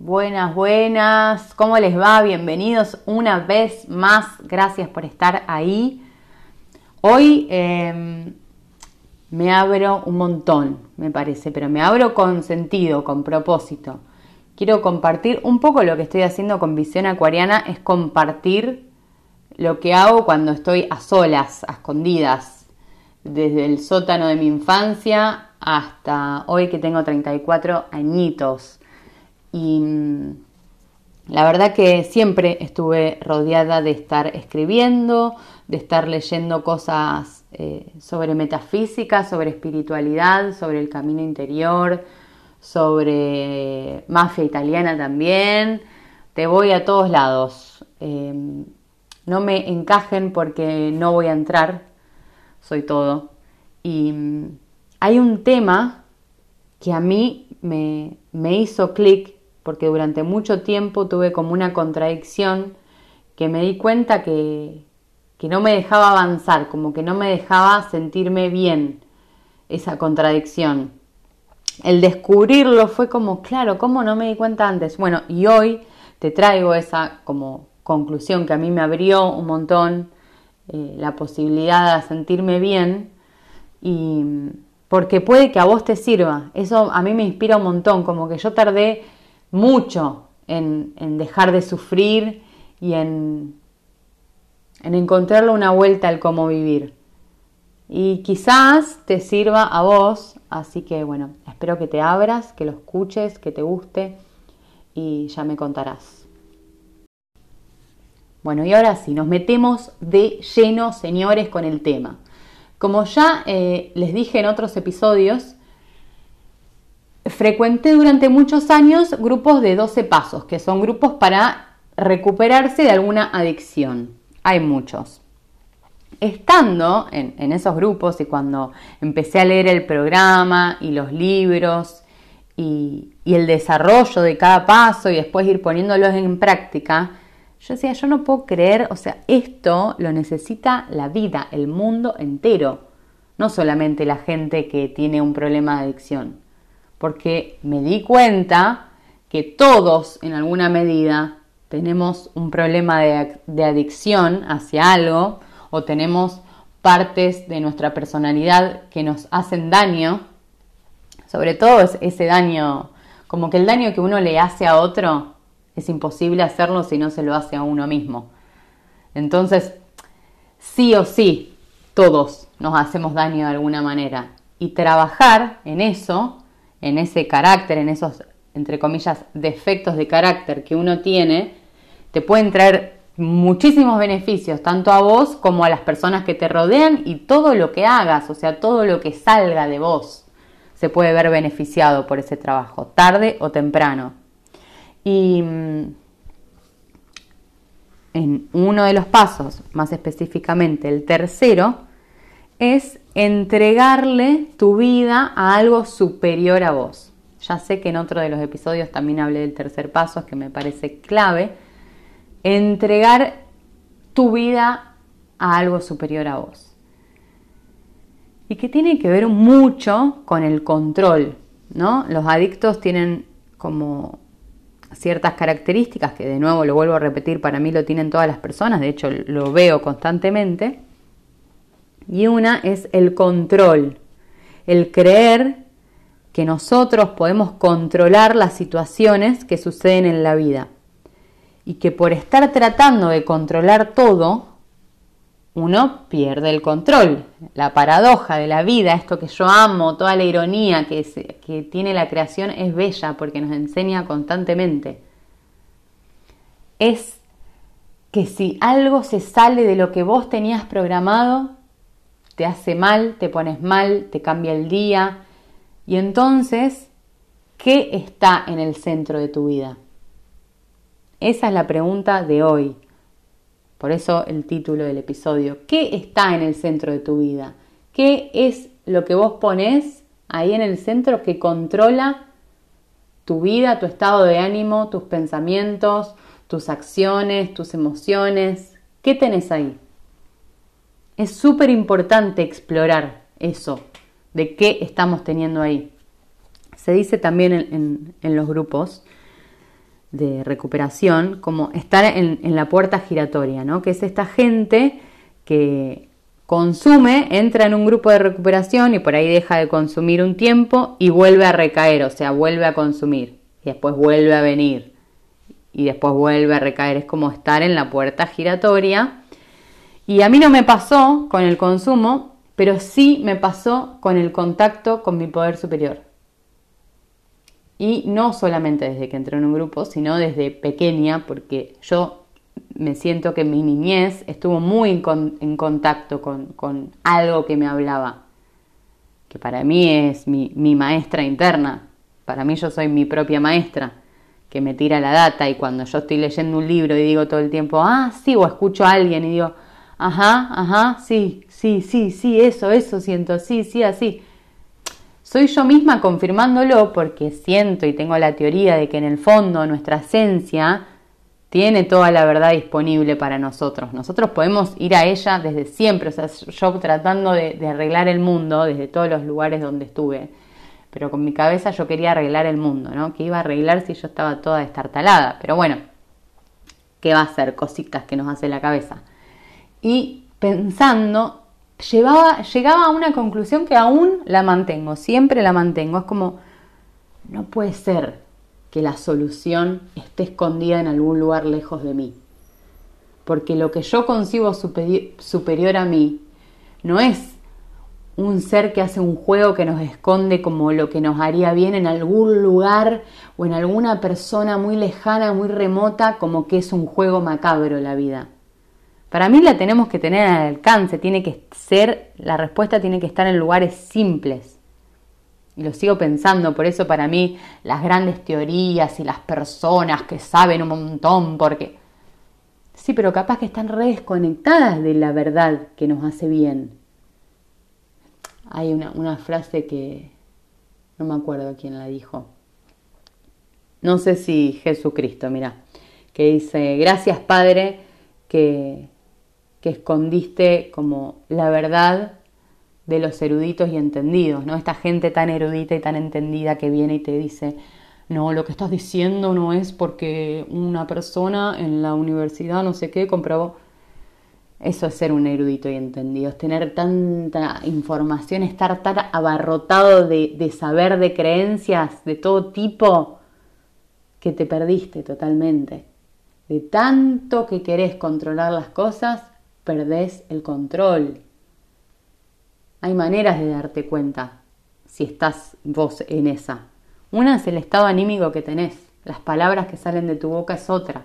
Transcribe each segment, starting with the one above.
Buenas, buenas. ¿Cómo les va? Bienvenidos una vez más. Gracias por estar ahí. Hoy em, me abro un montón, me parece, pero me abro con sentido, con propósito. Quiero compartir un poco lo que estoy haciendo con Visión Acuariana, es compartir lo que hago cuando estoy a solas, a escondidas, desde el sótano de mi infancia hasta hoy que tengo 34 añitos y mm, la verdad que siempre estuve rodeada de estar escribiendo, de estar leyendo cosas eh, sobre metafísica, sobre espiritualidad, sobre el camino interior, sobre mafia italiana también. Te voy a todos lados. Em, no me encajen porque no voy a entrar, soy todo. Y mm, hay un tema que a mí me, me hizo clic porque durante mucho tiempo tuve como una contradicción que me di cuenta que, no me dejaba avanzar, como que no me dejaba sentirme bien esa contradicción. El descubrirlo fue como, claro, ¿cómo no me di cuenta antes? Bueno, y hoy te traigo esa como conclusión que a mí me abrió un montón eh, la posibilidad de sentirme bien y porque puede que a vos te sirva. Eso a mí me inspira un montón, como que yo tardé mucho en, dejar de sufrir y en, en encontrarle una vuelta al cómo vivir. Y quizás te sirva a vos, así que bueno, espero que te abras, que lo escuches, que te guste y ya me contarás. Bueno, y ahora sí, nos metemos de lleno, señores, con el tema. Como ya eh, les dije en otros episodios, frecuenté durante muchos años grupos de 12 pasos, que son grupos para recuperarse de alguna adicción. Hay muchos. Estando en, esos grupos y cuando empecé a leer el programa y los libros y, y el desarrollo de cada paso y después ir poniéndolos en práctica, yo decía, yo no puedo creer, o sea, esto lo necesita la vida, el mundo entero, no solamente la gente que tiene un problema de adicción porque me di cuenta que todos en alguna medida tenemos un problema de, adicción hacia algo o tenemos partes de nuestra personalidad que nos hacen daño, sobre todo ese daño, como que el daño que uno le hace a otro es imposible hacerlo si no se lo hace a uno mismo. Entonces, sí o sí, todos nos hacemos daño de alguna manera. Y trabajar en eso en ese carácter, en esos, entre comillas, defectos de carácter que uno tiene, te pueden traer muchísimos beneficios, tanto a vos como a las personas que te rodean y todo lo que hagas, o sea, todo lo que salga de vos se puede ver beneficiado por ese trabajo, tarde o temprano. Y mm, en uno de los pasos, más específicamente el tercero, es entregarle tu vida a algo superior a vos. Ya sé que en otro de los episodios también hablé del tercer paso, que me parece clave. Entregar tu vida a algo superior a vos. Y que tiene que ver mucho con el control, ¿no? Los adictos tienen como ciertas características que de nuevo lo vuelvo a repetir, para mí lo tienen todas las personas, de hecho lo veo constantemente, y una es el control, el creer que nosotros podemos controlar las situaciones que suceden en la vida y que por estar tratando de controlar todo, uno pierde el control. La paradoja de la vida, esto que yo amo, toda la ironía que, tiene la creación es bella porque nos enseña constantemente. Es que si algo se sale de lo que vos tenías programado, te hace mal, te pones mal, te cambia el día. Y entonces, ¿qué está en el centro de tu vida? Esa es la pregunta de hoy. Por eso el título del episodio. ¿Qué está en el centro de tu vida? ¿Qué es lo que vos pones ahí en el centro que controla tu vida, tu estado de ánimo, tus pensamientos, tus acciones, tus emociones? ¿Qué tenés ahí? Es súper importante explorar eso, de qué estamos teniendo ahí. Se dice también en, los grupos de recuperación como estar en, en, la puerta giratoria, ¿no? Que es esta gente que consume, entra en un grupo de recuperación y por ahí deja de consumir un tiempo y vuelve a recaer, o sea, vuelve a consumir y después vuelve a venir y después vuelve a recaer. Es como estar en la puerta giratoria. Y a mí no me pasó con el consumo, pero sí me pasó con el contacto con mi poder superior. Y no solamente desde que entré en un grupo, sino desde pequeña, porque yo me siento que mi niñez estuvo muy en, contacto con, algo que me hablaba, que para mí es mi, mi maestra interna, para mí yo soy mi propia maestra, que me tira la data y cuando yo estoy leyendo un libro y digo todo el tiempo, ah, sí, o escucho a alguien y digo, ajá, ajá, sí, sí, sí, sí, eso, eso siento, sí, sí, así soy yo misma confirmándolo porque siento y tengo la teoría de que en el fondo nuestra esencia tiene toda la verdad disponible para nosotros. Nosotros podemos ir a ella desde siempre, o sea, yo tratando de, arreglar el mundo desde todos los lugares donde estuve, pero con mi cabeza yo quería arreglar el mundo, ¿no? Que iba a arreglar si yo estaba toda destartalada, pero bueno, ¿qué va a ser? Cositas que nos hace la cabeza. Y pensando llevaba, llegaba a una conclusión que aún la mantengo, siempre la mantengo. Es como, no puede ser que la solución esté escondida en algún lugar lejos de mí. Porque lo que yo concibo superior a mí no es un ser que hace un juego que nos esconde como lo que nos haría bien en algún lugar o en alguna persona muy lejana, muy remota, como que es un juego macabro la vida. Para mí la tenemos que tener al alcance, tiene que ser, la respuesta tiene que estar en lugares simples. Y lo sigo pensando, por eso para mí las grandes teorías y las personas que saben un montón, porque sí, pero capaz que están re desconectadas de la verdad que nos hace bien. Hay una, una frase que no me acuerdo quién la dijo. No sé si Jesucristo, mira, que dice, gracias Padre que que escondiste como la verdad de los eruditos y entendidos, ¿no? Esta gente tan erudita y tan entendida que viene y te dice, no, lo que estás diciendo no es porque una persona en la universidad no sé qué comprobó. Eso es ser un erudito y entendido, es tener tanta información, estar tan abarrotado de, de saber, de creencias de todo tipo, que te perdiste totalmente. De tanto que querés controlar las cosas, perdés el control. Hay maneras de darte cuenta si estás vos en esa. Una es el estado anímico que tenés, las palabras que salen de tu boca es otra.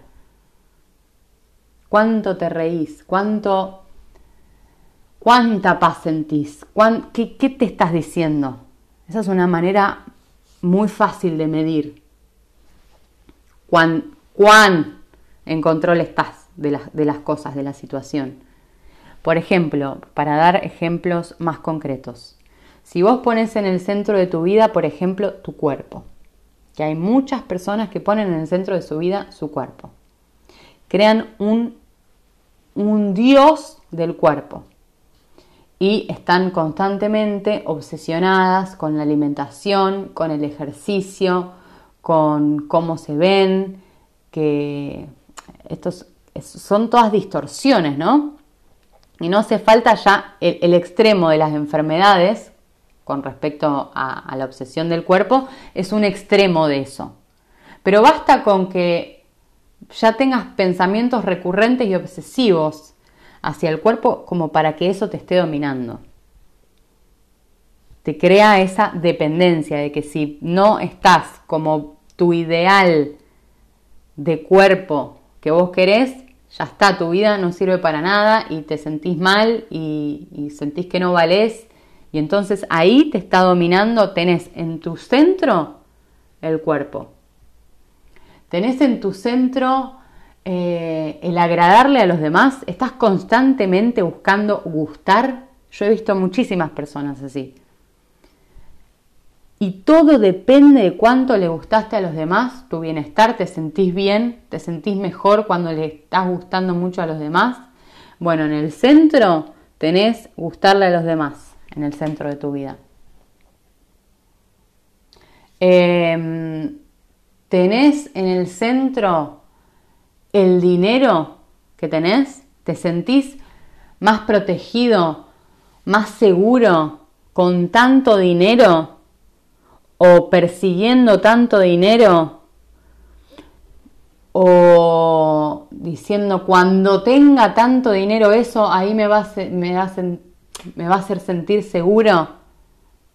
¿Cuánto te reís? ¿Cuánto, cuánta paz sentís? qué, qué, te estás diciendo? Esa es una manera muy fácil de medir. ¿Cuán, cuán en control estás de, de las cosas, de la situación? Por ejemplo, para dar ejemplos más concretos, si vos pones en el centro de tu vida, por ejemplo, tu cuerpo, que hay muchas personas que ponen en el centro de su vida su cuerpo, crean un, un dios del cuerpo. Y están constantemente obsesionadas con la alimentación, con el ejercicio, con cómo se ven, que estos son todas distorsiones, ¿no? Y no hace falta ya el, extremo de las enfermedades con respecto a, la obsesión del cuerpo, es un extremo de eso. Pero basta con que ya tengas pensamientos recurrentes y obsesivos hacia el cuerpo como para que eso te esté dominando. Te crea esa dependencia de que si no estás como tu ideal de cuerpo que vos querés, ya está, tu vida no sirve para nada y te sentís mal y, sentís que no valés. Y entonces ahí te está dominando, tenés en tu centro el cuerpo. Tenés en tu centro eh, el agradarle a los demás. Estás constantemente buscando gustar. Yo he visto muchísimas personas así. Y todo depende de cuánto le gustaste a los demás, tu bienestar, te sentís bien, te sentís mejor cuando le estás gustando mucho a los demás. Bueno, en el centro tenés gustarle a los demás, en el centro de tu vida. Em, ¿Tenés en el centro el dinero que tenés? ¿Te sentís más protegido, más seguro con tanto dinero o persiguiendo tanto dinero o diciendo cuando tenga tanto dinero eso ahí me va a, hacer sentir seguro.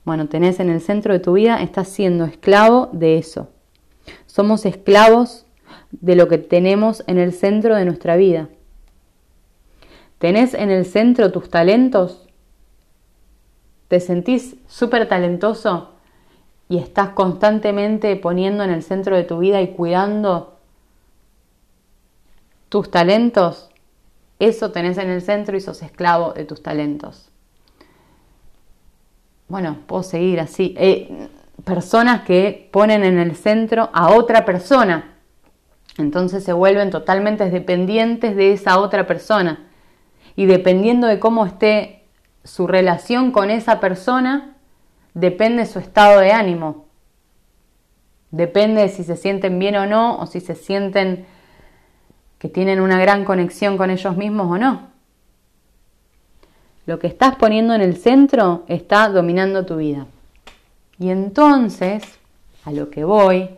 Bueno, tenés en el centro de tu vida, estás siendo esclavo de eso. Somos esclavos de lo que tenemos en el centro de nuestra vida. ¿Tenés en el centro tus talentos? ¿Te sentís súper talentoso y estás constantemente poniendo en el centro de tu vida y cuidando tus talentos? Eso tenés en el centro y sos esclavo de tus talentos. Bueno, puedo seguir así. Eh, personas que ponen en el centro a otra persona. Entonces se vuelven totalmente dependientes de esa otra persona. Y dependiendo de cómo esté su relación con esa persona, depende su estado de ánimo. Depende de si se sienten bien o no, o si se sienten que tienen una gran conexión con ellos mismos o no. Lo que estás poniendo en el centro está dominando tu vida. Y entonces, a lo que voy,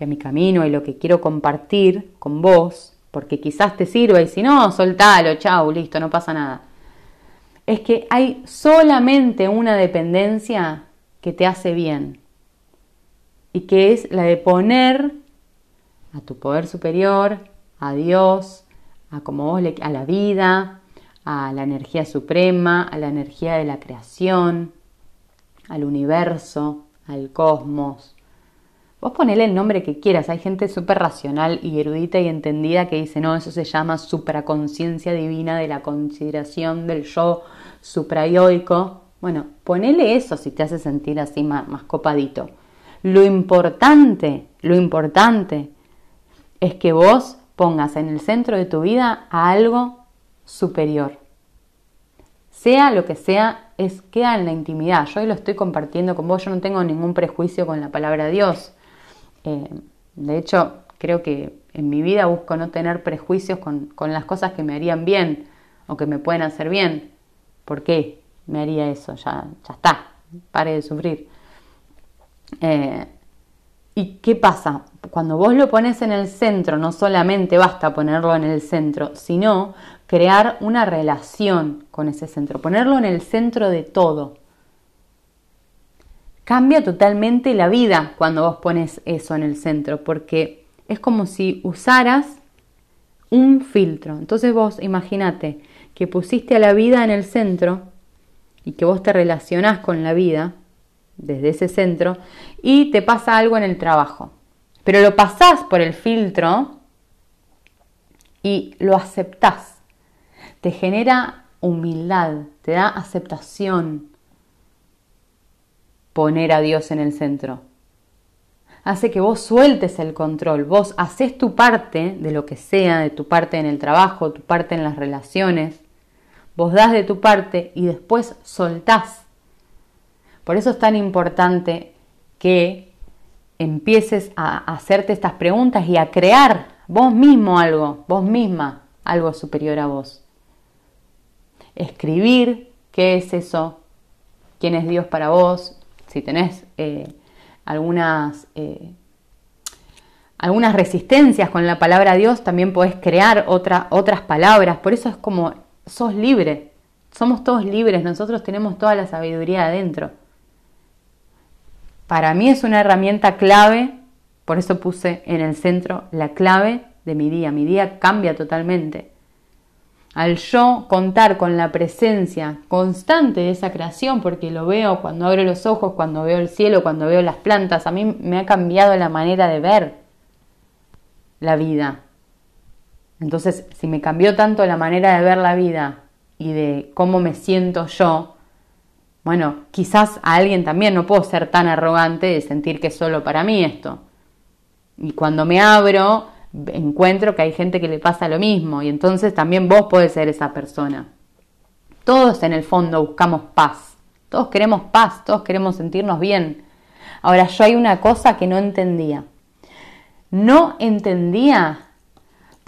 y a mi camino y lo que quiero compartir con vos, porque quizás te sirva y si no, soltalo, chau, listo, no pasa nada. Es que hay solamente una dependencia que te hace bien y que es la de poner a tu poder superior, a Dios, a como vos le, a la vida, a la energía suprema, a la energía de la creación, al universo, al cosmos. Vos ponele el nombre que quieras, hay gente súper racional y erudita y entendida que dice, no, eso se llama supraconciencia divina de la consideración del yo suprayoico. Bueno, ponele eso si te hace sentir así más, copadito. Lo importante, lo importante es que vos pongas en el centro de tu vida a algo superior. Sea lo que sea es queda en la intimidad. Yo hoy lo estoy compartiendo con vos, yo no tengo ningún prejuicio con la palabra Dios. Eh, de hecho, creo que en mi vida busco no tener prejuicios con, las cosas que me harían bien o que me pueden hacer bien. ¿Por qué me haría eso? Ya, ya está, pare de sufrir. Eh, ¿Y qué pasa? Cuando vos lo pones en el centro, no solamente basta ponerlo en el centro, sino crear una relación con ese centro, ponerlo en el centro de todo. Cambia totalmente la vida cuando vos pones eso en el centro, porque es como si usaras un filtro. Entonces vos imagínate que pusiste a la vida en el centro y que vos te relacionás con la vida desde ese centro y te pasa algo en el trabajo. Pero lo pasás por el filtro y lo aceptás te genera humildad, te da aceptación poner a Dios en el centro. Hace que vos sueltes el control, vos haces tu parte de lo que sea, de tu parte en el trabajo, tu parte en las relaciones, vos das de tu parte y después soltás. Por eso es tan importante que empieces a hacerte estas preguntas y a crear vos mismo algo, vos misma algo superior a vos escribir qué es eso, quién es Dios para vos, si tenés eh, algunas, eh, algunas resistencias con la palabra Dios, también podés crear otras palabras, por eso es como sos libre, somos todos libres, nosotros tenemos toda la sabiduría adentro. Para mí es una herramienta clave, por eso puse en el centro la clave de mi día, mi día cambia totalmente al yo contar con la presencia constante de esa creación, porque lo veo cuando abro los ojos, cuando veo el cielo, cuando veo las plantas, a mí me ha cambiado la manera de ver la vida. Entonces, si me cambió tanto la manera de ver la vida y de cómo me siento yo, bueno, quizás a alguien también no puedo ser tan arrogante de sentir que es solo para mí esto. Y cuando me abro, encuentro que hay gente que le pasa lo mismo y entonces también vos podés ser esa persona. Todos en el fondo buscamos paz, todos queremos paz, todos queremos sentirnos bien. Ahora yo hay una cosa que no entendía. no entendía,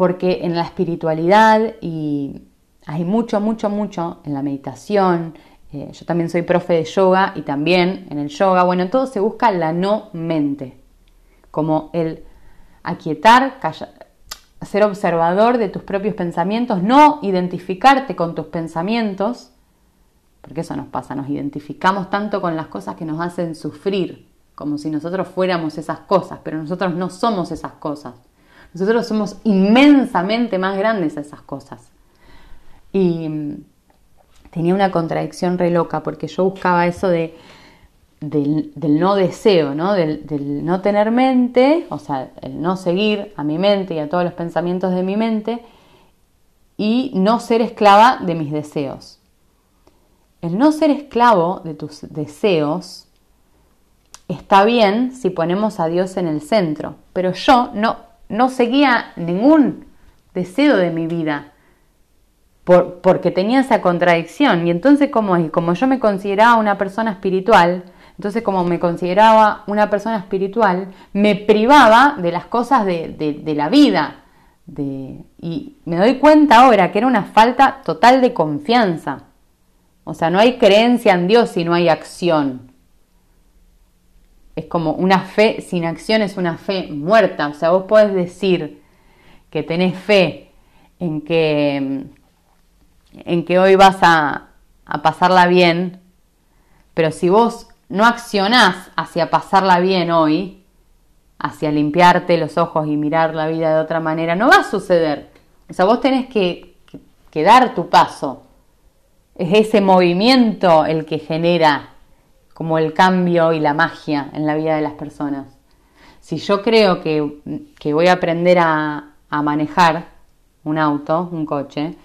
porque en la espiritualidad y hay mucho, mucho, mucho en la meditación, eh, yo también soy profe de yoga y también en el yoga, bueno, en todo se busca la no mente, como el aquietar, ser observador de tus propios pensamientos, no identificarte con tus pensamientos, porque eso nos pasa, nos identificamos tanto con las cosas que nos hacen sufrir, como si nosotros fuéramos esas cosas, pero nosotros no somos esas cosas. Nosotros somos inmensamente más grandes a esas cosas. Y mm, tenía una contradicción re loca porque yo buscaba eso de, del, no deseo, ¿no? Del, del, no tener mente, o sea, el no seguir a mi mente y a todos los pensamientos de mi mente y no ser esclava de mis deseos. El no ser esclavo de tus deseos está bien si ponemos a Dios en el centro, pero yo no, no seguía ningún deseo de mi vida por, porque tenía esa contradicción. Y entonces, como, como yo me consideraba una persona espiritual, entonces como me consideraba una persona espiritual, me privaba de las cosas de, la vida. De, y me doy cuenta ahora que era una falta total de confianza. O sea, no hay creencia en Dios si no hay acción es como una fe sin acción es una fe muerta. O sea, vos podés decir que tenés fe en que, en que hoy vas a, a pasarla bien, pero si vos no accionás hacia pasarla bien hoy, hacia limpiarte los ojos y mirar la vida de otra manera, no va a suceder. O sea, vos tenés que, que dar tu paso. Es ese movimiento el que genera como el cambio y la magia en la vida de las personas. Si yo creo que, voy a aprender a, manejar un auto, un coche,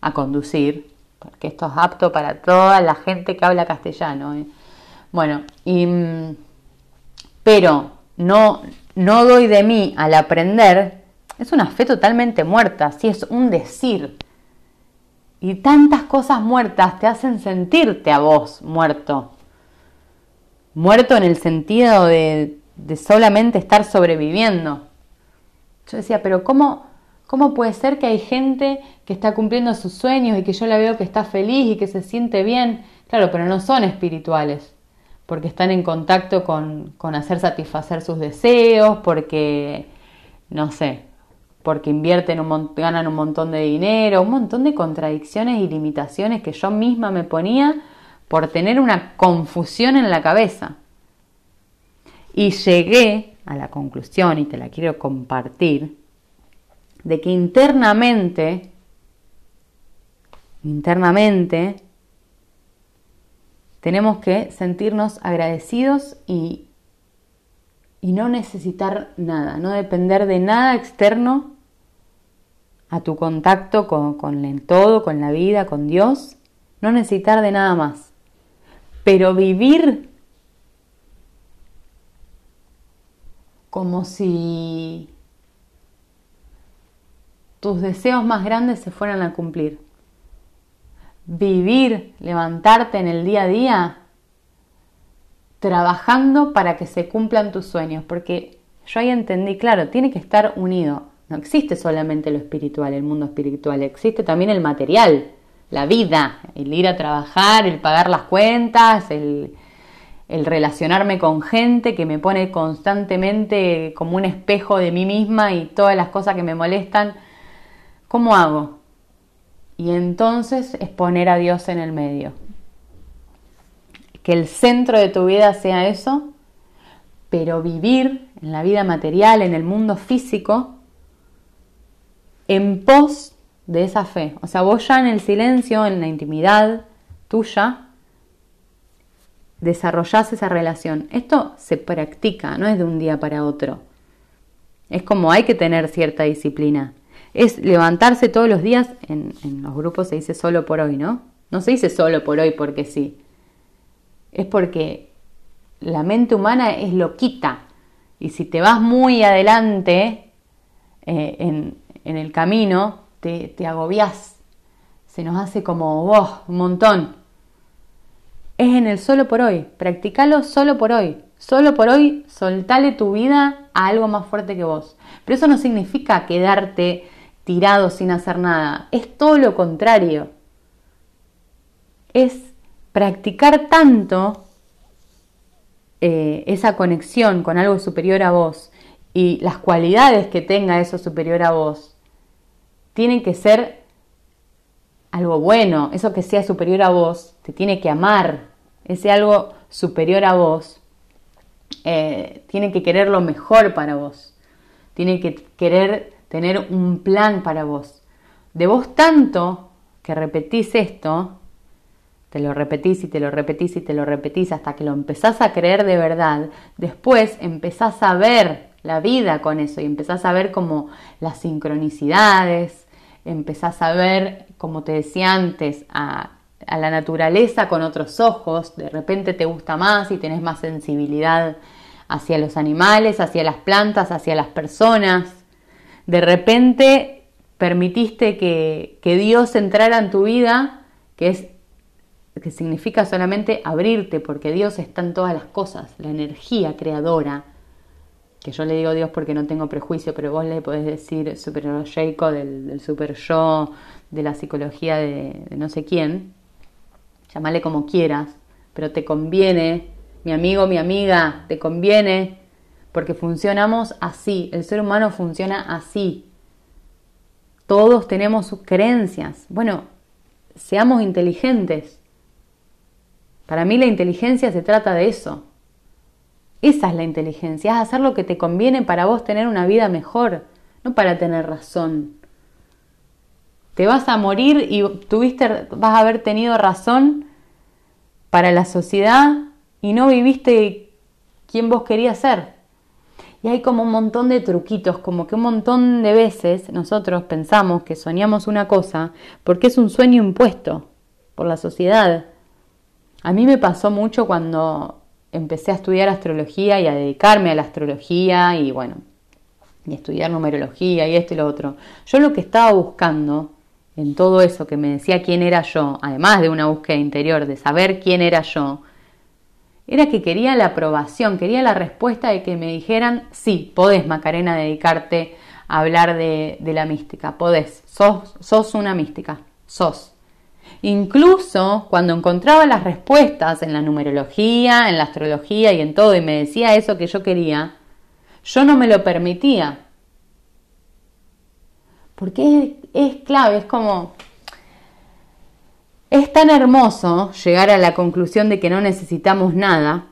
a conducir, porque esto es apto para toda la gente que habla castellano. ¿eh? Bueno, y, pero no, no doy de mí al aprender, es una fe totalmente muerta, si es un decir. Y tantas cosas muertas te hacen sentirte a vos muerto muerto en el sentido de, solamente estar sobreviviendo. Yo decía, pero ¿cómo, ¿cómo puede ser que hay gente que está cumpliendo sus sueños y que yo la veo que está feliz y que se siente bien? Claro, pero no son espirituales, porque están en contacto con, con hacer satisfacer sus deseos, porque, no sé, porque invierten un ganan un montón de dinero, un montón de contradicciones y limitaciones que yo misma me ponía por tener una confusión en la cabeza. Y llegué a la conclusión, y te la quiero compartir, de que internamente, internamente, tenemos que sentirnos agradecidos y, y no necesitar nada, no depender de nada externo a tu contacto con, con el todo, con la vida, con Dios, no necesitar de nada más. Pero vivir como si tus deseos más grandes se fueran a cumplir. Vivir, levantarte en el día a día, trabajando para que se cumplan tus sueños, porque yo ahí entendí, claro, tiene que estar unido. No existe solamente lo espiritual, el mundo espiritual, existe también el material la vida, el ir a trabajar, el pagar las cuentas, el, relacionarme con gente que me pone constantemente como un espejo de mí misma y todas las cosas que me molestan, ¿cómo hago? Y entonces es poner a Dios en el medio. Que el centro de tu vida sea eso, pero vivir en la vida material, en el mundo físico, en pos de esa fe. O sea, vos ya en el silencio, en la intimidad tuya, desarrollás esa relación. Esto se practica, no es de un día para otro. Es como hay que tener cierta disciplina. Es levantarse todos los días, en, los grupos se dice solo por hoy, ¿no? No se dice solo por hoy porque sí. Es porque la mente humana es loquita. Y si te vas muy adelante eh, en, en el camino, te, agobias, se nos hace como vos, un montón. Es en el solo por hoy, practicalo solo por hoy, Solo por hoy, soltale tu vida a algo más fuerte que vos. Pero eso no significa quedarte tirado sin hacer nada. Es todo lo contrario. Es practicar tanto eh, esa conexión con algo superior a vos y las cualidades que tenga eso superior a vos, tienen que ser algo bueno. Eso que sea superior a vos, te tiene que amar. Ese algo superior a vos eh, tiene que querer lo mejor para vos, tiene que querer tener un plan para vos. De vos tanto que repetís esto, te lo repetís y te lo repetís y te lo repetís hasta que lo empezás a creer de verdad, después empezás a ver la vida con eso y empezás a ver como las sincronicidades, empezás a ver, como te decía antes, a la naturaleza con otros ojos, de repente te gusta más y tenés más sensibilidad hacia los animales, hacia las plantas, hacia las personas. De repente permitiste que, que Dios entrara en tu vida, que es que significa solamente abrirte, porque Dios está en todas las cosas, la energía creadora, que yo le digo Dios porque no tengo prejuicio, pero vos le podés decir super Jacob del, del super yo, de la psicología de no sé quién, llámale como quieras, pero te conviene, mi amigo, mi amiga, te conviene, porque funcionamos así, el ser humano funciona así. Todos tenemos sus creencias. Bueno, seamos inteligentes. Para mí la inteligencia se trata de eso. Esa es la inteligencia, es hacer lo que te conviene para vos tener una vida mejor, no para tener razón. Te vas a morir y tuviste, vas a haber tenido razón para la sociedad y no viviste quien vos querías ser. Y hay como un montón de truquitos, como que un montón de veces nosotros pensamos que soñamos una cosa porque es un sueño impuesto por la sociedad. A mí me pasó mucho cuando empecé a estudiar astrología y a dedicarme a la astrología y bueno, y estudiar numerología y esto y lo otro. Yo lo que estaba buscando en todo eso que me decía quién era yo, además de una búsqueda interior, de saber quién era yo, era que quería la aprobación, quería la respuesta de que me dijeran, sí, podés, Macarena, dedicarte a hablar de, la mística, podés, sos, sos una mística, sos. Incluso cuando encontraba las respuestas en la numerología, en la astrología y en todo, y me decía eso que yo quería, yo no me lo permitía. Porque es, clave, es como... Es tan hermoso llegar a la conclusión de que no necesitamos nada,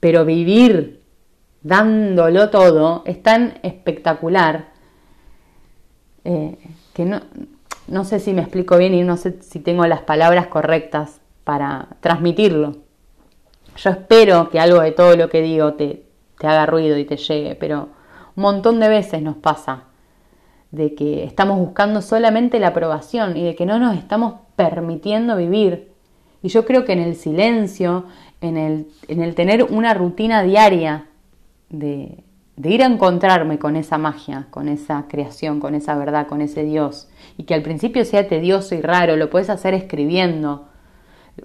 pero vivir dándolo todo es tan espectacular eh, que no, no sé si me explico bien y no sé si tengo las palabras correctas para transmitirlo. Yo espero que algo de todo lo que digo te, te haga ruido y te llegue, pero un montón de veces nos pasa de que estamos buscando solamente la aprobación y de que no nos estamos permitiendo vivir. Y yo creo que en el silencio, en el, en el tener una rutina diaria de, de ir a encontrarme con esa magia, con esa creación, con esa verdad, con ese Dios, y que al principio sea tedioso y raro, lo puedes hacer escribiendo.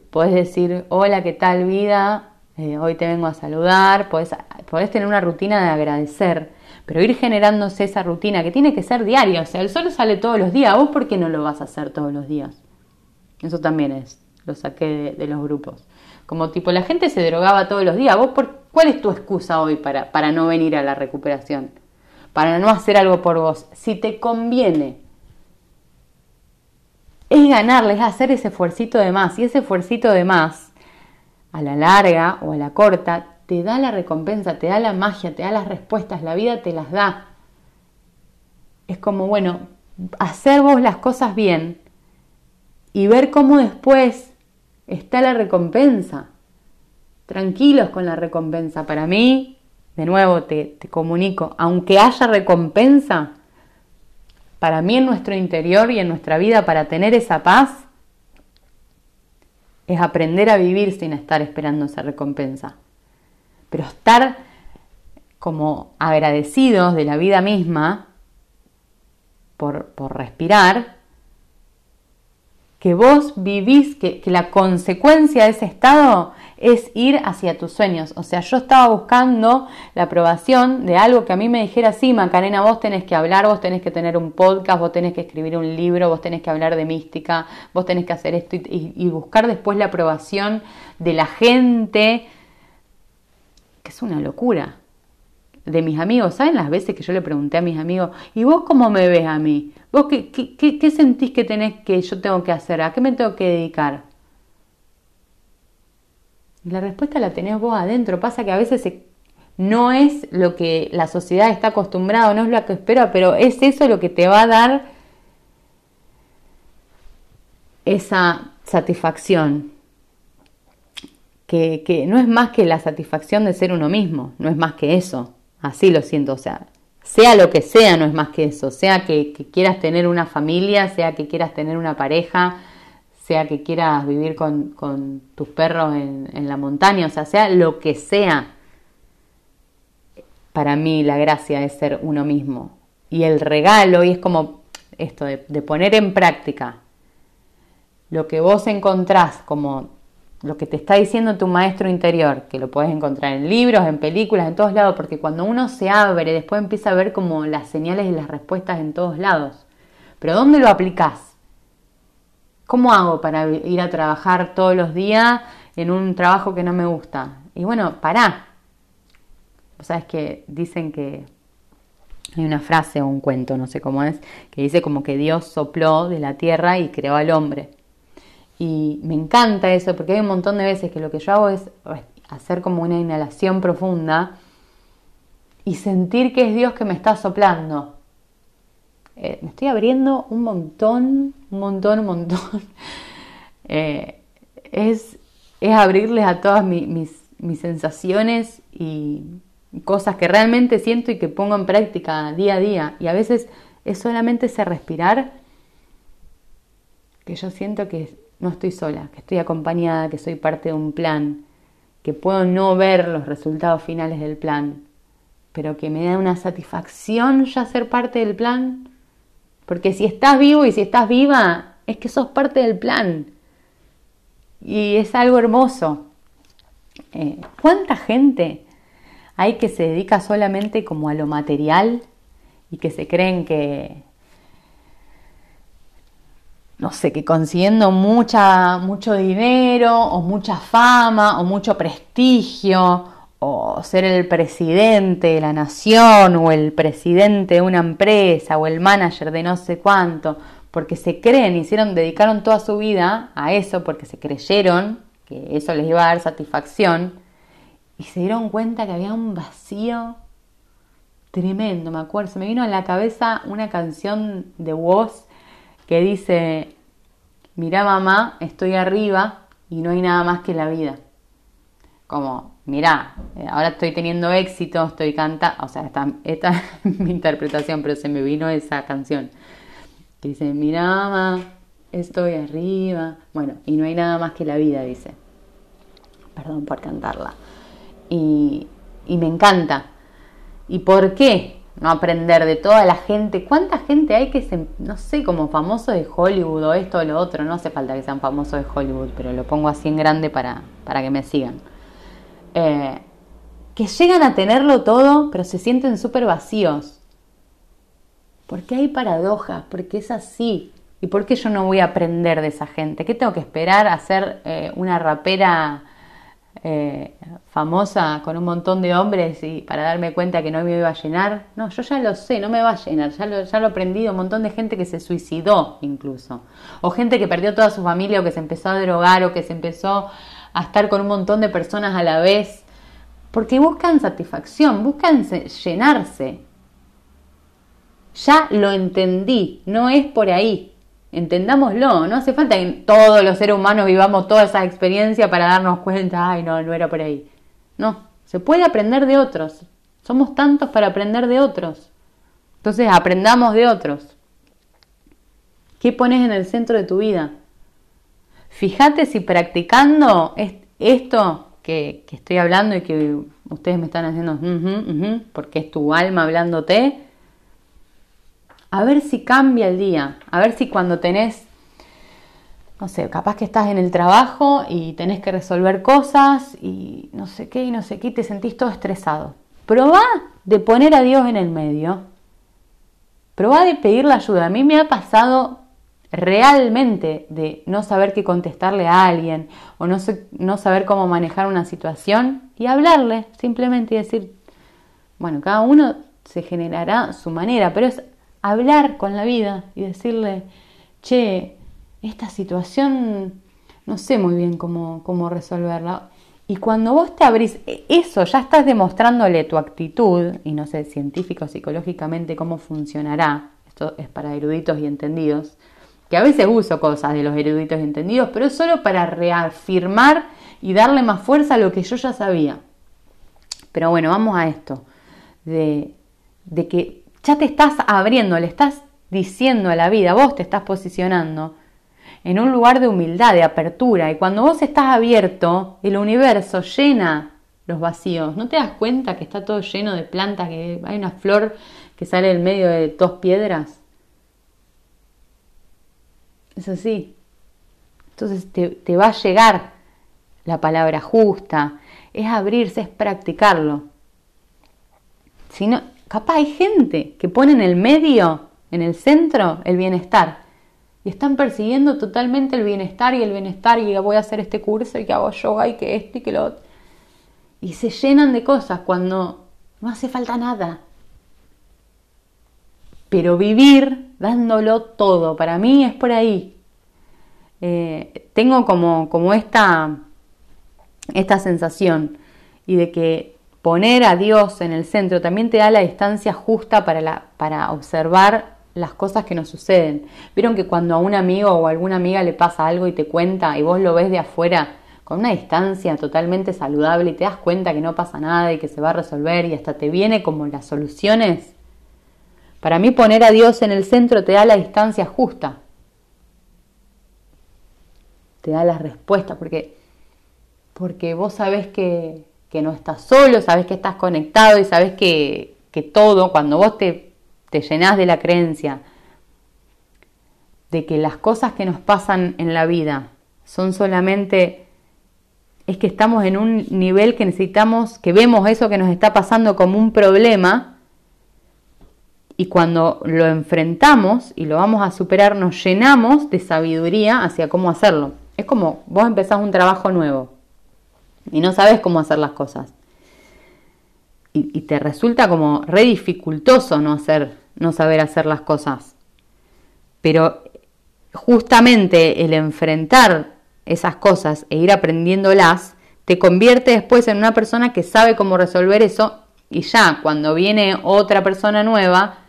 Puedes decir, hola, ¿qué tal vida? Eh, hoy te vengo a saludar. Podés tener una rutina de agradecer pero ir generándose esa rutina que tiene que ser diaria, o sea, el sol sale todos los días, ¿vos por qué no lo vas a hacer todos los días? Eso también es, lo saqué de, los grupos. Como tipo, la gente se drogaba todos los días, ¿vos por, cuál es tu excusa hoy para, para no venir a la recuperación? Para no hacer algo por vos. Si te conviene, es ganarle, es hacer ese esfuercito de más. Y ese esfuercito de más, a la larga o a la corta, te da la recompensa, te da la magia, te da las respuestas, la vida te las da. Es como, bueno, hacer vos las cosas bien y ver cómo después está la recompensa. Tranquilos con la recompensa. Para mí, de nuevo te, te comunico, aunque haya recompensa, para mí en nuestro interior y en nuestra vida, para tener esa paz, es aprender a vivir sin estar esperando esa recompensa. Pero estar como agradecidos de la vida misma por, respirar, que vos vivís, que, que la consecuencia de ese estado es ir hacia tus sueños. O sea, yo estaba buscando la aprobación de algo que a mí me dijera, sí, Macarena, vos tenés que hablar, vos tenés que tener un podcast, vos tenés que escribir un libro, vos tenés que hablar de mística, vos tenés que hacer esto y, buscar después la aprobación de la gente, que es una locura. De mis amigos, ¿saben las veces que yo le pregunté a mis amigos, ¿y vos cómo me ves a mí? ¿Vos qué, qué, qué, sentís que tenés que yo tengo que hacer? ¿A qué me tengo que dedicar? La respuesta la tenés vos adentro. Pasa que a veces no es lo que la sociedad está acostumbrada, no es lo que espera, pero es eso lo que te va a dar esa satisfacción. Que, que, no es más que la satisfacción de ser uno mismo, no es más que eso. Así lo siento, o sea, sea lo que sea, no es más que eso. Sea que, quieras tener una familia, sea que quieras tener una pareja, sea que quieras vivir con, tus perros en, la montaña, o sea, sea lo que sea, para mí la gracia es ser uno mismo. Y el regalo, y es como esto de, de poner en práctica lo que vos encontrás como lo que te está diciendo tu maestro interior, que lo puedes encontrar en libros, en películas, en todos lados, porque cuando uno se abre, después empieza a ver como las señales y las respuestas en todos lados. Pero ¿dónde lo aplicás? ¿Cómo hago para ir a trabajar todos los días en un trabajo que no me gusta? Y bueno, pará. Sabes que dicen que hay una frase o un cuento, no sé cómo es, que dice como que Dios sopló de la tierra y creó al hombre. Y me encanta eso porque hay un montón de veces que lo que yo hago es hacer como una inhalación profunda y sentir que es Dios que me está soplando. Eh, me estoy abriendo un montón, un montón, un montón. Eh, es, es, abrirles a todas mis, mis, sensaciones y cosas que realmente siento y que pongo en práctica día a día. Y a veces es solamente ese respirar que yo siento que no estoy sola, que estoy acompañada, que soy parte de un plan, que puedo no ver los resultados finales del plan, pero que me da una satisfacción ya ser parte del plan porque si estás vivo y si estás viva, es que sos parte del plan. Y es algo hermoso. Eh, ¿Cuánta gente hay que se dedica solamente como a lo material y que se creen que, no sé, que consiguiendo mucha, mucho dinero o mucha fama o mucho prestigio o ser el presidente de la nación o el presidente de una empresa o el manager de no sé cuánto, porque se creen, hicieron, dedicaron toda su vida a eso, porque se creyeron que eso les iba a dar satisfacción y se dieron cuenta que había un vacío tremendo, me acuerdo, se me vino a la cabeza una canción de voz que dice, mira mamá, estoy arriba y no hay nada más que la vida. Como mirá, eh, ahora estoy teniendo éxito, estoy cantando, o sea, esta, es mi interpretación, pero se me vino esa canción. Que dice, mirá, mamá, estoy arriba. Bueno, y no hay nada más que la vida, dice. Perdón por cantarla. Y, y me encanta. ¿Y por qué no aprender de toda la gente? ¿Cuánta gente hay que se, no sé, como famoso de Hollywood o esto o lo otro? No hace falta que sean famosos de Hollywood, pero lo pongo así en grande para, para que me sigan eh, que llegan a tenerlo todo, pero se sienten súper vacíos. ¿Por qué hay paradojas? Porque es así. ¿Y por qué yo no voy a aprender de esa gente? ¿Qué tengo que esperar a ser eh, una rapera eh, famosa con un montón de hombres y para darme cuenta que no me iba a llenar? No, yo ya lo sé, no me va a llenar, ya lo, ya lo he aprendido. Un montón de gente que se suicidó incluso. O gente que perdió toda su familia o que se empezó a drogar o que se empezó a estar con un montón de personas a la vez, porque buscan satisfacción, buscan llenarse. Ya lo entendí, no es por ahí. Entendámoslo, no hace falta que todos los seres humanos vivamos toda esa experiencia para darnos cuenta, ay, no, no era por ahí. No, se puede aprender de otros. Somos tantos para aprender de otros. Entonces, aprendamos de otros. ¿Qué pones en el centro de tu vida? Fíjate si practicando esto que, estoy hablando y que ustedes me están haciendo, porque es tu alma hablándote, a ver si cambia el día, a ver si cuando tenés no sé, capaz que estás en el trabajo y tenés que resolver cosas y no sé qué y no sé qué te sentís todo estresado. Probá de poner a Dios en el medio. Probá de pedir la ayuda. A mí me ha pasado realmente de no saber qué contestarle a alguien o no, no saber cómo manejar una situación y hablarle simplemente y decir, bueno, cada uno se generará su manera, pero es hablar con la vida y decirle, che, esta situación no sé muy bien cómo, cómo resolverla. Y cuando vos te abrís, e, eso ya estás demostrándole tu actitud, y no sé científico, psicológicamente cómo funcionará, esto es para eruditos y entendidos, que a veces uso cosas de los eruditos y entendidos, pero es solo para reafirmar y darle más fuerza a lo que yo ya sabía. Pero bueno, vamos a esto, de, de que ya te estás abriendo, le estás diciendo a la vida, vos te estás posicionando en un lugar de humildad, de apertura, y cuando vos estás abierto, el universo llena los vacíos. ¿No te das cuenta que está todo lleno de plantas, que hay una flor que sale en medio de dos piedras? Es así. Entonces te, va a llegar la palabra justa. Es abrirse, es practicarlo. Si no, capaz hay gente que pone en el medio, en el centro, el bienestar. Y están persiguiendo totalmente el bienestar y el bienestar y voy a hacer este curso y que hago yoga y que esto y que lo otro. Y se llenan de cosas cuando no hace falta nada. Pero vivir dándolo todo, para mí es por ahí. Eh, tengo como, como esta, esta sensación y de que poner a Dios en el centro también te da la distancia justa para, la, para observar las cosas que nos suceden. Vieron que cuando a un amigo o a alguna amiga le pasa algo y te cuenta y vos lo ves de afuera con una distancia totalmente saludable y te das cuenta que no pasa nada y que se va a resolver y hasta te viene como las soluciones. Para mí poner a Dios en el centro te da la distancia justa. Te da la respuesta porque, porque vos sabés que, que no estás solo, sabés que estás conectado y sabés que, que todo, cuando vos te, te llenás de la creencia de que las cosas que nos pasan en la vida son solamente es que estamos en un nivel que necesitamos, que vemos eso que nos está pasando como un problema y cuando lo enfrentamos y lo vamos a superar, nos llenamos de sabiduría hacia cómo hacerlo. Es como vos empezás un trabajo nuevo y no sabes cómo hacer las cosas. Y, te resulta como re dificultoso no, hacer, no saber hacer las cosas. Pero justamente el enfrentar esas cosas e ir aprendiéndolas te convierte después en una persona que sabe cómo resolver eso y ya cuando viene otra persona nueva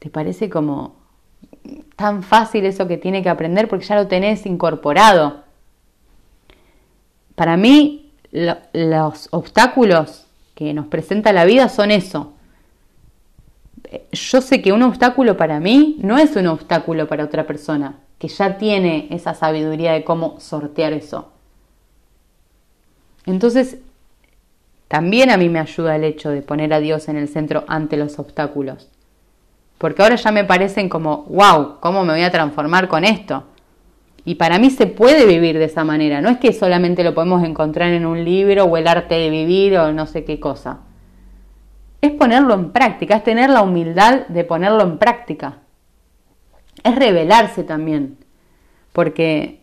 ¿Te parece como tan fácil eso que tiene que aprender porque ya lo tenés incorporado? Para mí, los obstáculos que nos presenta la vida son eso. Yo sé que un obstáculo para mí no es un obstáculo para otra persona, que ya tiene esa sabiduría de cómo sortear eso. Entonces, también a mí me ayuda el hecho de poner a Dios en el centro ante los obstáculos porque ahora ya me parecen como, wow, ¿cómo me voy a transformar con esto? Y para mí se puede vivir de esa manera, no es que solamente lo podemos encontrar en un libro o el arte de vivir o no sé qué cosa. Es ponerlo en práctica, es tener la humildad de ponerlo en práctica. Es revelarse también, porque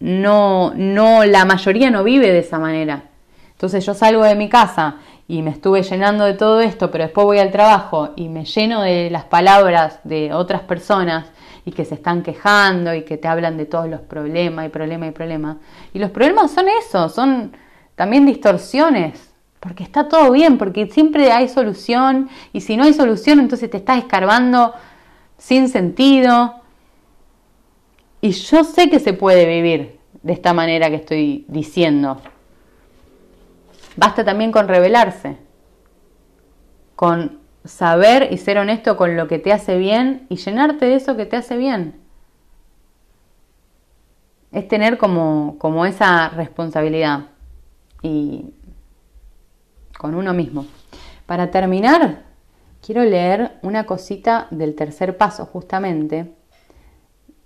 no, no, la mayoría no vive de esa manera. Entonces yo salgo de mi casa y me estuve llenando de todo esto, pero después voy al trabajo y me lleno de las palabras de otras personas y que se están quejando y que te hablan de todos los problemas y problemas y problemas. Y los problemas son eso, son también distorsiones, porque está todo bien, porque siempre hay solución y si no hay solución entonces te estás escarbando sin sentido. Y yo sé que se puede vivir de esta manera que estoy diciendo. Basta también con revelarse, con saber y ser honesto con lo que te hace bien y llenarte de eso que te hace bien. Es tener como, como esa responsabilidad y con uno mismo. Para terminar, quiero leer una cosita del tercer paso, justamente,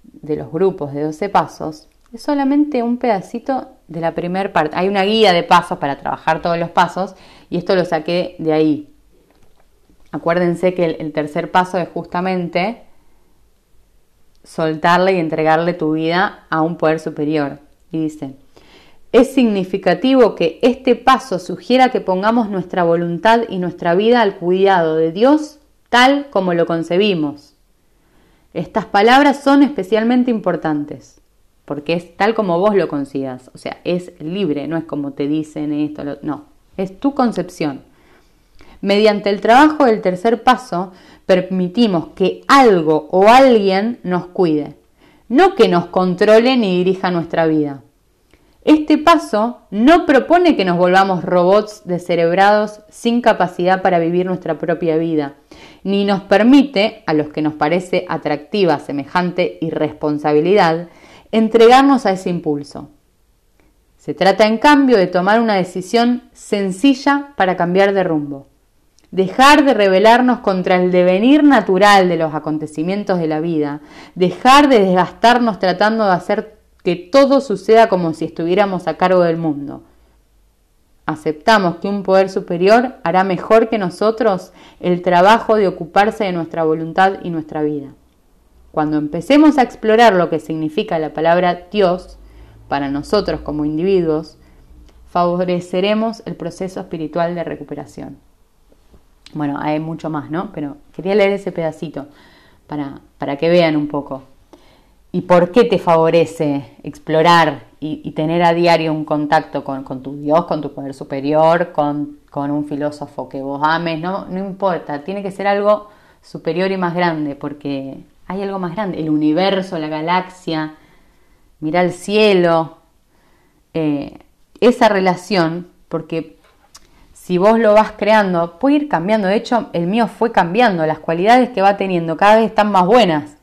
de los grupos de 12 pasos es solamente un pedacito de la primera parte. Hay una guía de pasos para trabajar todos los pasos y esto lo saqué de ahí. Acuérdense que el, tercer paso es justamente soltarle y entregarle tu vida a un poder superior. Y dice, es significativo que este paso sugiera que pongamos nuestra voluntad y nuestra vida al cuidado de Dios tal como lo concebimos. Estas palabras son especialmente importantes porque es tal como vos lo consigas, o sea, es libre, no es como te dicen esto, no, es tu concepción. Mediante el trabajo del tercer paso, permitimos que algo o alguien nos cuide, no que nos controle ni dirija nuestra vida. Este paso no propone que nos volvamos robots descerebrados sin capacidad para vivir nuestra propia vida, ni nos permite, a los que nos parece atractiva semejante irresponsabilidad, entregarnos a ese impulso. Se trata, en cambio, de tomar una decisión sencilla para cambiar de rumbo. Dejar de rebelarnos contra el devenir natural de los acontecimientos de la vida. Dejar de desgastarnos tratando de hacer que todo suceda como si estuviéramos a cargo del mundo. Aceptamos que un poder superior hará mejor que nosotros el trabajo de ocuparse de nuestra voluntad y nuestra vida. Cuando empecemos a explorar lo que significa la palabra Dios para nosotros como individuos, favoreceremos el proceso espiritual de recuperación. Bueno, hay mucho más, ¿no? Pero quería leer ese pedacito para, para que vean un poco. ¿Y por qué te favorece explorar y, tener a diario un contacto con, tu Dios, con tu poder superior, con, con, un filósofo que vos ames? No, no importa, tiene que ser algo superior y más grande, porque hay algo más grande, el universo, la galaxia, mira el cielo, eh, esa relación, porque si vos lo vas creando, puede ir cambiando. De hecho, el mío fue cambiando, las cualidades que va teniendo cada vez están más buenas.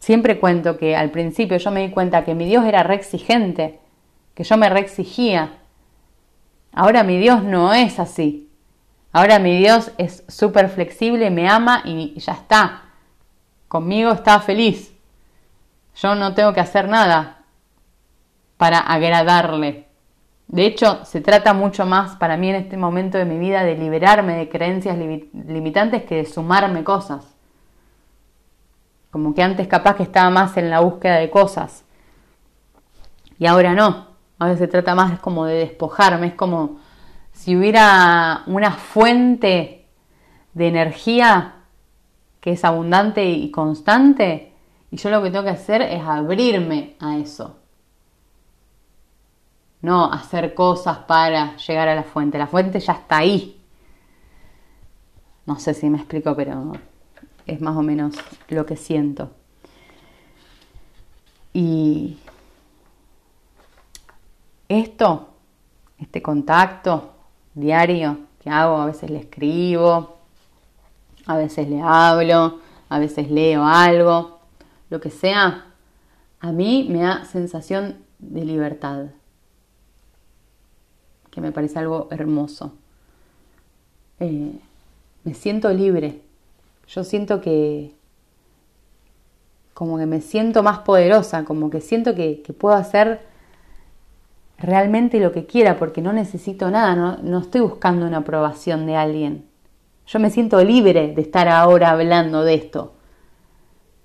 Siempre cuento que al principio yo me di cuenta que mi Dios era re exigente, que yo me re exigía. Ahora mi Dios no es así. Ahora mi Dios es súper flexible, me ama y ya está conmigo está feliz. Yo no tengo que hacer nada para agradarle. De hecho, se trata mucho más para mí en este momento de mi vida de liberarme de creencias limitantes que de sumarme cosas. Como que antes capaz que estaba más en la búsqueda de cosas. Y ahora no. Ahora se trata más como de despojarme. Es como si hubiera una fuente de energía que es abundante y constante, y yo lo que tengo que hacer es abrirme a eso. No hacer cosas para llegar a la fuente. La fuente ya está ahí. No sé si me explico, pero es más o menos lo que siento. Y esto, este contacto diario que hago, a veces le escribo, a veces le hablo, a veces leo algo, lo que sea, a mí me da sensación de libertad, que me parece algo hermoso. Eh, me siento libre, yo siento que como que me siento más poderosa, como que siento que, puedo hacer realmente lo que quiera porque no necesito nada, no, no estoy buscando una aprobación de alguien. Yo me siento libre de estar ahora hablando de esto.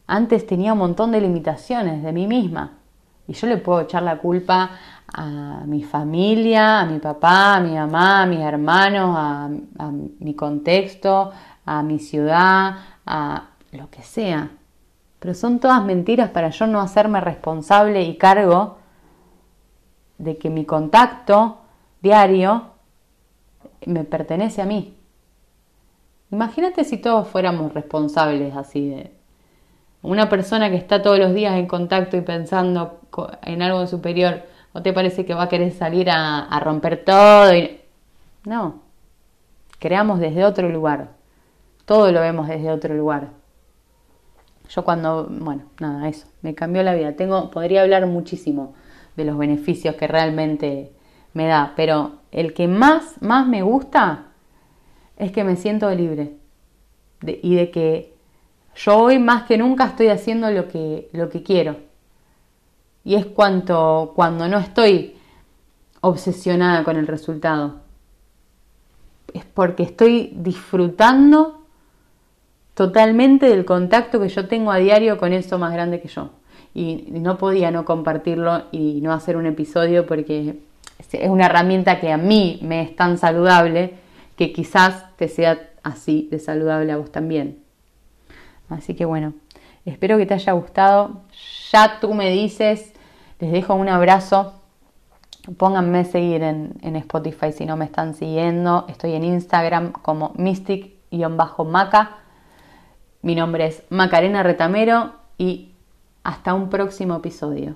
Antes tenía un montón de limitaciones de mí misma y yo le puedo echar la culpa a mi familia, a mi papá, a mi mamá, a mis hermanos, a, mi contexto, a mi ciudad, a lo que sea. Pero son todas mentiras para yo no hacerme responsable y cargo de que mi contacto diario me pertenece a mí. Imagínate si todos fuéramos responsables así de una persona que está todos los días en contacto y pensando en algo superior, ¿o te parece que va a querer salir a, romper todo? No, creamos desde otro lugar, todo lo vemos desde otro lugar. Yo cuando, bueno, nada, eso, me cambió la vida. Tengo, podría hablar muchísimo de los beneficios que realmente me da, pero el que más, más me gusta es que me siento libre y de que Yo hoy más que nunca estoy haciendo lo que, lo que quiero. Y es cuanto, cuando no estoy obsesionada con el resultado. Es porque estoy disfrutando totalmente del contacto que yo tengo a diario con eso más grande que yo. Y no podía no compartirlo y no hacer un episodio porque es una herramienta que a mí me es tan saludable que quizás te sea así de saludable a vos también. Así que bueno, espero que te haya gustado. Ya tú me dices, les dejo un abrazo. Pónganme a seguir en, en Spotify si no me están siguiendo. Estoy en Instagram como mystic-maca. Mi nombre es Macarena Retamero y hasta un próximo episodio.